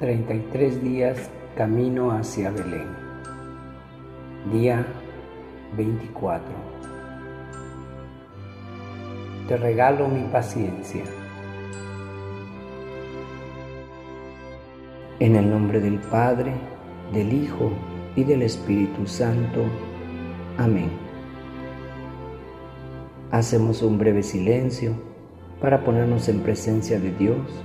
33 días camino hacia Belén. Día 24. Te regalo mi paciencia. En el nombre del Padre, del Hijo y del Espíritu Santo. Amén. Hacemos un breve silencio para ponernos en presencia de Dios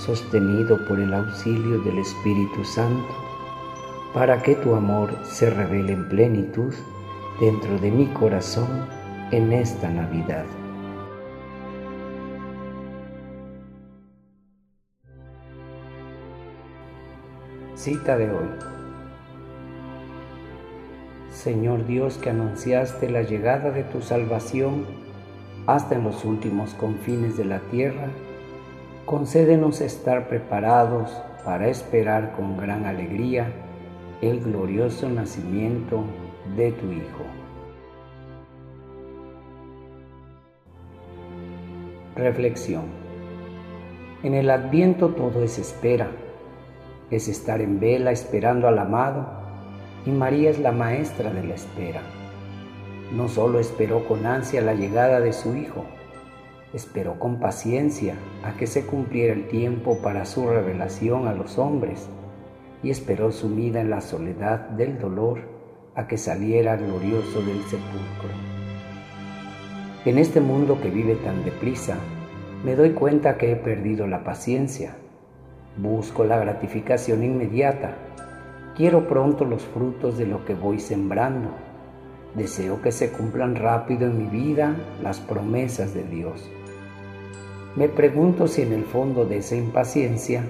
sostenido por el auxilio del Espíritu Santo, para que tu amor se revele en plenitud dentro de mi corazón en esta Navidad. Cita de hoy. Señor Dios que anunciaste la llegada de tu salvación hasta en los últimos confines de la tierra, concédenos estar preparados para esperar con gran alegría el glorioso nacimiento de tu Hijo. Reflexión. En el adviento todo es espera, es estar en vela esperando al amado y María es la maestra de la espera. No solo esperó con ansia la llegada de su Hijo, Esperó con paciencia a que se cumpliera el tiempo para su revelación a los hombres y esperó sumida en la soledad del dolor a que saliera glorioso del sepulcro. En este mundo que vive tan deprisa, me doy cuenta que he perdido la paciencia. Busco la gratificación inmediata. Quiero pronto los frutos de lo que voy sembrando. Deseo que se cumplan rápido en mi vida las promesas de Dios. Me pregunto si en el fondo de esa impaciencia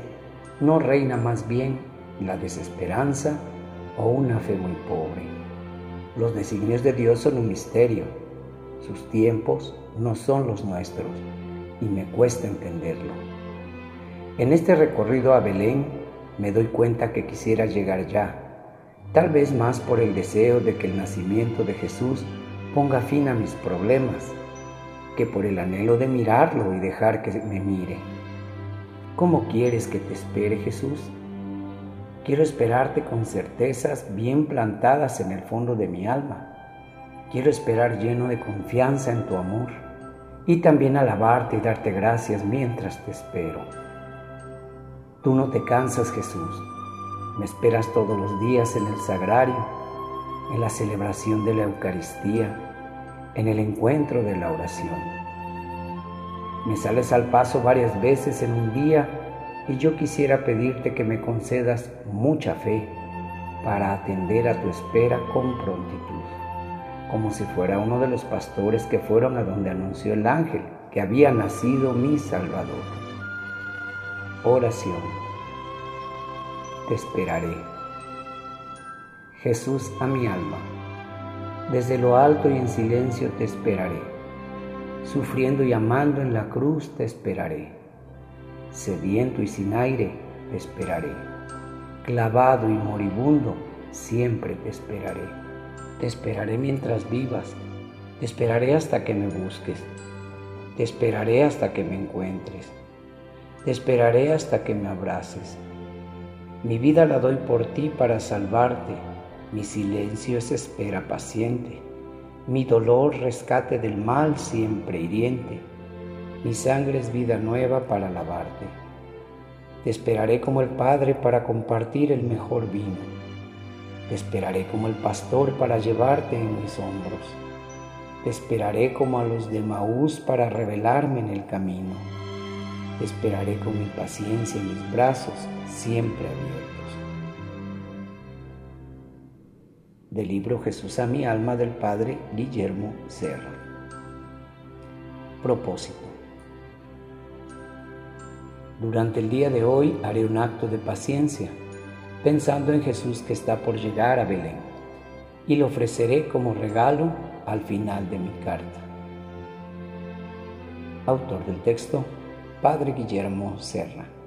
no reina más bien la desesperanza o una fe muy pobre. Los designios de Dios son un misterio. Sus tiempos no son los nuestros y me cuesta entenderlo. En este recorrido a Belén me doy cuenta que quisiera llegar ya, tal vez más por el deseo de que el nacimiento de Jesús ponga fin a mis problemas que por el anhelo de mirarlo y dejar que me mire. ¿Cómo quieres que te espere Jesús? Quiero esperarte con certezas bien plantadas en el fondo de mi alma. Quiero esperar lleno de confianza en tu amor y también alabarte y darte gracias mientras te espero. Tú no te cansas, Jesús. Me esperas todos los días en el sagrario, en la celebración de la Eucaristía, en el encuentro de la oración. Me sales al paso varias veces en un día y yo quisiera pedirte que me concedas mucha fe para atender a tu espera con prontitud, como si fuera uno de los pastores que fueron a donde anunció el ángel que había nacido mi Salvador. Oración. Te esperaré. Jesús a mi alma desde lo alto y en silencio te esperaré. Sufriendo y amando en la cruz te esperaré. Sediento y sin aire te esperaré. Clavado y moribundo siempre te esperaré. Te esperaré mientras vivas. Te esperaré hasta que me busques. Te esperaré hasta que me encuentres. Te esperaré hasta que me abraces. Mi vida la doy por ti para salvarte mi silencio es espera paciente, mi dolor rescate del mal siempre hiriente, mi sangre es vida nueva para lavarte. Te esperaré como el Padre para compartir el mejor vino. Te esperaré como el pastor para llevarte en mis hombros. Te esperaré como a los de Maús para revelarme en el camino. Te esperaré con mi paciencia en mis brazos siempre abiertos. Del libro Jesús a mi alma del Padre Guillermo Serra. Propósito. Durante el día de hoy haré un acto de paciencia, pensando en Jesús que está por llegar a Belén, y lo ofreceré como regalo al final de mi carta. Autor del texto, Padre Guillermo Serra.